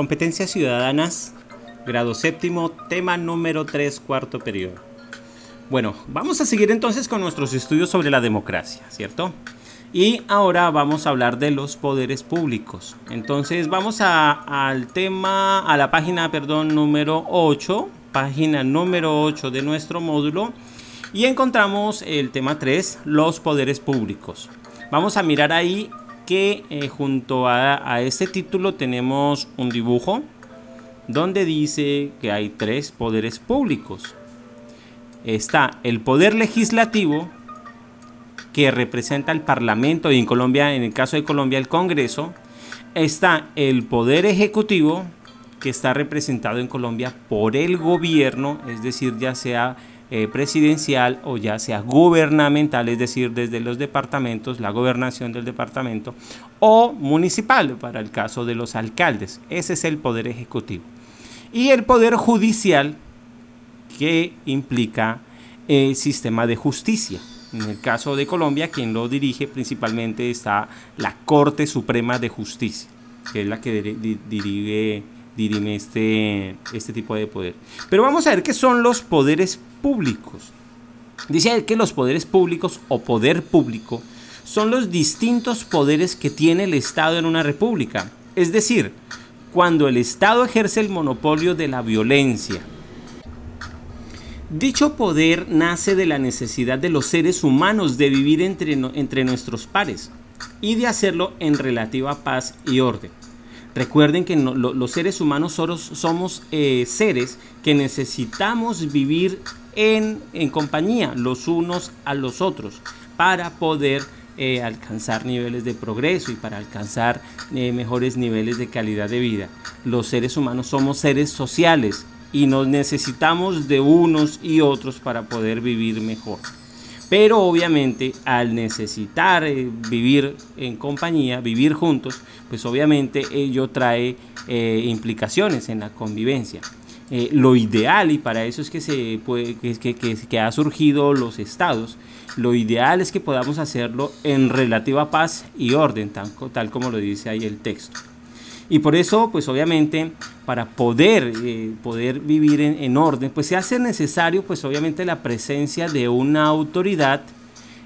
Competencias ciudadanas, grado séptimo, tema número 3, cuarto periodo. Bueno, vamos a seguir entonces con nuestros estudios sobre la democracia, ¿cierto? Y ahora vamos a hablar de los poderes públicos. Entonces vamos a, al tema, a la página, perdón, número 8, página número 8 de nuestro módulo. Y encontramos el tema 3, los poderes públicos. Vamos a mirar ahí que eh, junto a, a este título tenemos un dibujo donde dice que hay tres poderes públicos. Está el poder legislativo, que representa el Parlamento y en Colombia, en el caso de Colombia, el Congreso. Está el poder ejecutivo, que está representado en Colombia por el gobierno, es decir, ya sea eh, presidencial o ya sea gubernamental, es decir, desde los departamentos, la gobernación del departamento, o municipal, para el caso de los alcaldes. Ese es el poder ejecutivo. Y el poder judicial, que implica el sistema de justicia. En el caso de Colombia, quien lo dirige principalmente está la Corte Suprema de Justicia, que es la que dirige dirime este, este tipo de poder. Pero vamos a ver qué son los poderes públicos. Dice que los poderes públicos o poder público son los distintos poderes que tiene el Estado en una república. Es decir, cuando el Estado ejerce el monopolio de la violencia. Dicho poder nace de la necesidad de los seres humanos de vivir entre, entre nuestros pares y de hacerlo en relativa paz y orden. Recuerden que los seres humanos somos eh, seres que necesitamos vivir en, compañía los unos a los otros para poder eh, alcanzar niveles de progreso y para alcanzar eh, mejores niveles de calidad de vida. Los seres humanos somos seres sociales y nos necesitamos de unos y otros para poder vivir mejor. Pero obviamente al necesitar eh, vivir en compañía, vivir juntos, pues obviamente ello trae eh, implicaciones en la convivencia. Eh, lo ideal, y para eso es que, se puede, que, que, ha surgido los estados, lo ideal es que podamos hacerlo en relativa paz y orden, tal como lo dice ahí el texto. Y por eso, pues obviamente, para poder, eh, poder vivir en, orden, pues se hace necesario, pues obviamente, la presencia de una autoridad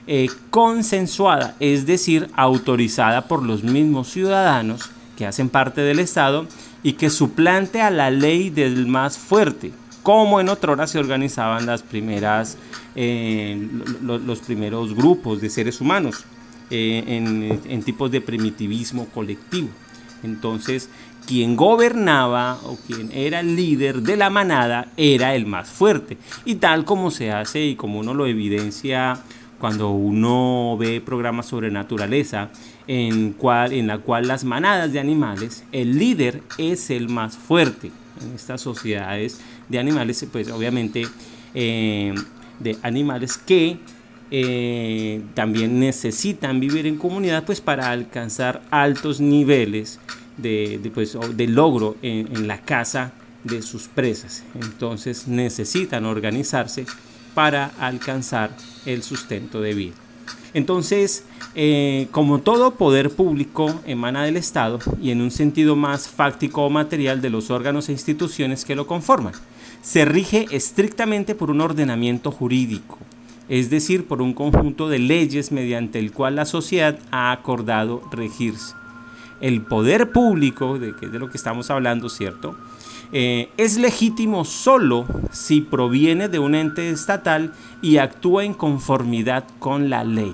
eh, consensuada, es decir, autorizada por los mismos ciudadanos que hacen parte del Estado y que suplante a la ley del más fuerte, como en otra hora se organizaban las primeras, eh, los primeros grupos de seres humanos en tipos de primitivismo colectivo. Entonces, quien gobernaba o quien era el líder de la manada era el más fuerte. Y tal como se hace y como uno lo evidencia cuando uno ve programas sobre naturaleza, en, cual, en la cual las manadas de animales, el líder es el más fuerte. En estas sociedades de animales, pues obviamente eh, de animales que eh, también necesitan vivir en comunidad pues para alcanzar altos niveles de, pues, de logro en, la casa de sus presas. Entonces necesitan organizarse para alcanzar el sustento de vida. Entonces, eh, como todo poder público emana del Estado y en un sentido más fáctico o material de los órganos e instituciones que lo conforman, se rige estrictamente por un ordenamiento jurídico, es decir, por un conjunto de leyes mediante el cual la sociedad ha acordado regirse. El poder público, de que de lo que estamos hablando, ¿cierto? Eh, es legítimo solo si proviene de un ente estatal y actúa en conformidad con la ley.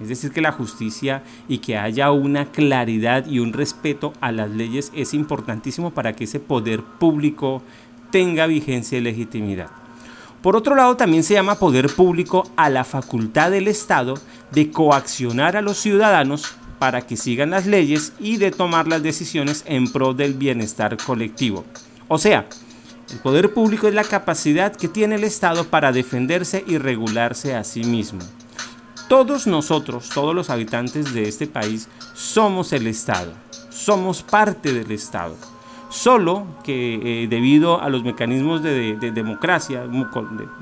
Es decir, que la justicia y que haya una claridad y un respeto a las leyes es importantísimo para que ese poder público tenga vigencia y legitimidad. Por otro lado, también se llama poder público a la facultad del Estado de coaccionar a los ciudadanos para que sigan las leyes y de tomar las decisiones en pro del bienestar colectivo. O sea, el poder público es la capacidad que tiene el Estado para defenderse y regularse a sí mismo. Todos nosotros, todos los habitantes de este país, somos el Estado, somos parte del Estado Solo que eh, debido a los mecanismos de, democracia,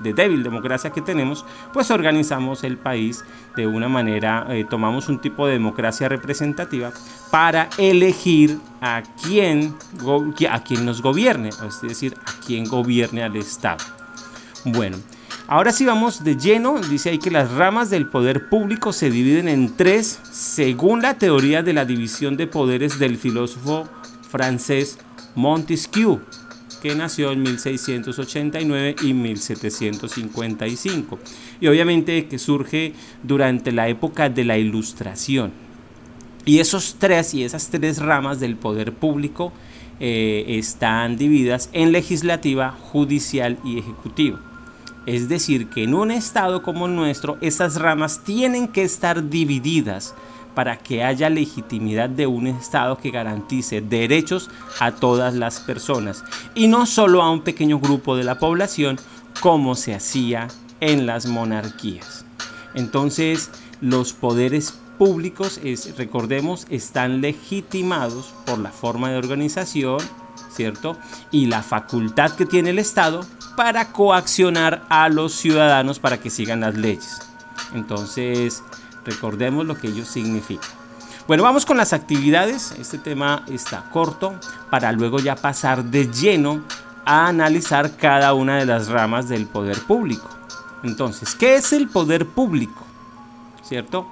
de, débil democracia que tenemos, pues organizamos el país de una manera, eh, tomamos un tipo de democracia representativa para elegir a quién, a quién nos gobierne, es decir, a quién gobierne al Estado. Bueno, ahora sí vamos de lleno, dice ahí que las ramas del poder público se dividen en tres según la teoría de la división de poderes del filósofo francés Montesquieu, que nació en 1689 y 1755. Y obviamente que surge durante la época de la Ilustración. Y esos tres y esas tres ramas del poder público eh, están divididas en legislativa, judicial y ejecutiva. Es decir, que en un estado como el nuestro, esas ramas tienen que estar divididas para que haya legitimidad de un Estado que garantice derechos a todas las personas y no solo a un pequeño grupo de la población como se hacía en las monarquías. Entonces, los poderes públicos, recordemos, están legitimados por la forma de organización, ¿cierto? Y la facultad que tiene el Estado para coaccionar a los ciudadanos para que sigan las leyes. Entonces, Recordemos lo que ello significa. Bueno, vamos con las actividades. Este tema está corto para luego ya pasar de lleno a analizar cada una de las ramas del poder público. Entonces, ¿qué es el poder público? ¿Cierto?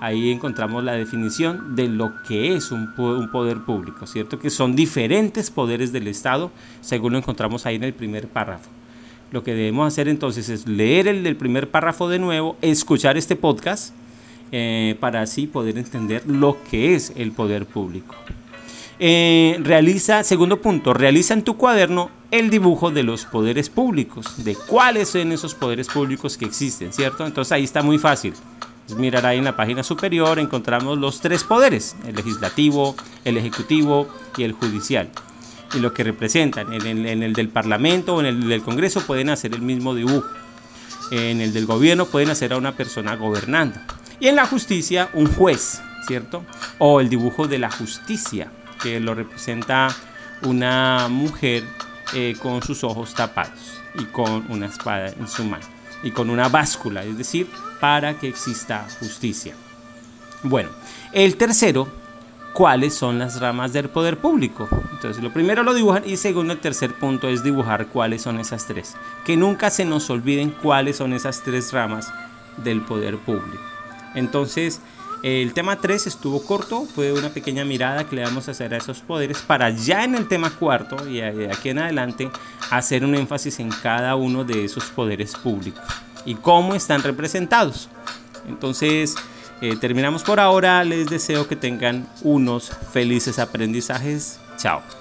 Ahí encontramos la definición de lo que es un, poder público, ¿cierto? Que son diferentes poderes del Estado, según lo encontramos ahí en el primer párrafo. Lo que debemos hacer entonces es leer el del primer párrafo de nuevo, escuchar este podcast eh, para así poder entender lo que es el poder público. Eh, realiza, segundo punto, realiza en tu cuaderno el dibujo de los poderes públicos, de cuáles son esos poderes públicos que existen, ¿cierto? Entonces ahí está muy fácil. Mirar ahí en la página superior encontramos los tres poderes, el legislativo, el ejecutivo y el judicial. Y lo que representan, en el, en el del Parlamento o en el del Congreso pueden hacer el mismo dibujo. En el del gobierno pueden hacer a una persona gobernando. Y en la justicia, un juez, ¿cierto? O el dibujo de la justicia, que lo representa una mujer eh, con sus ojos tapados y con una espada en su mano y con una báscula, es decir, para que exista justicia. Bueno, el tercero, ¿cuáles son las ramas del poder público? Entonces, lo primero lo dibujan y segundo, el tercer punto es dibujar cuáles son esas tres. Que nunca se nos olviden cuáles son esas tres ramas del poder público. Entonces, el tema 3 estuvo corto, fue una pequeña mirada que le vamos a hacer a esos poderes para ya en el tema cuarto y aquí en adelante hacer un énfasis en cada uno de esos poderes públicos y cómo están representados. Entonces, eh, terminamos por ahora, les deseo que tengan unos felices aprendizajes. Chao.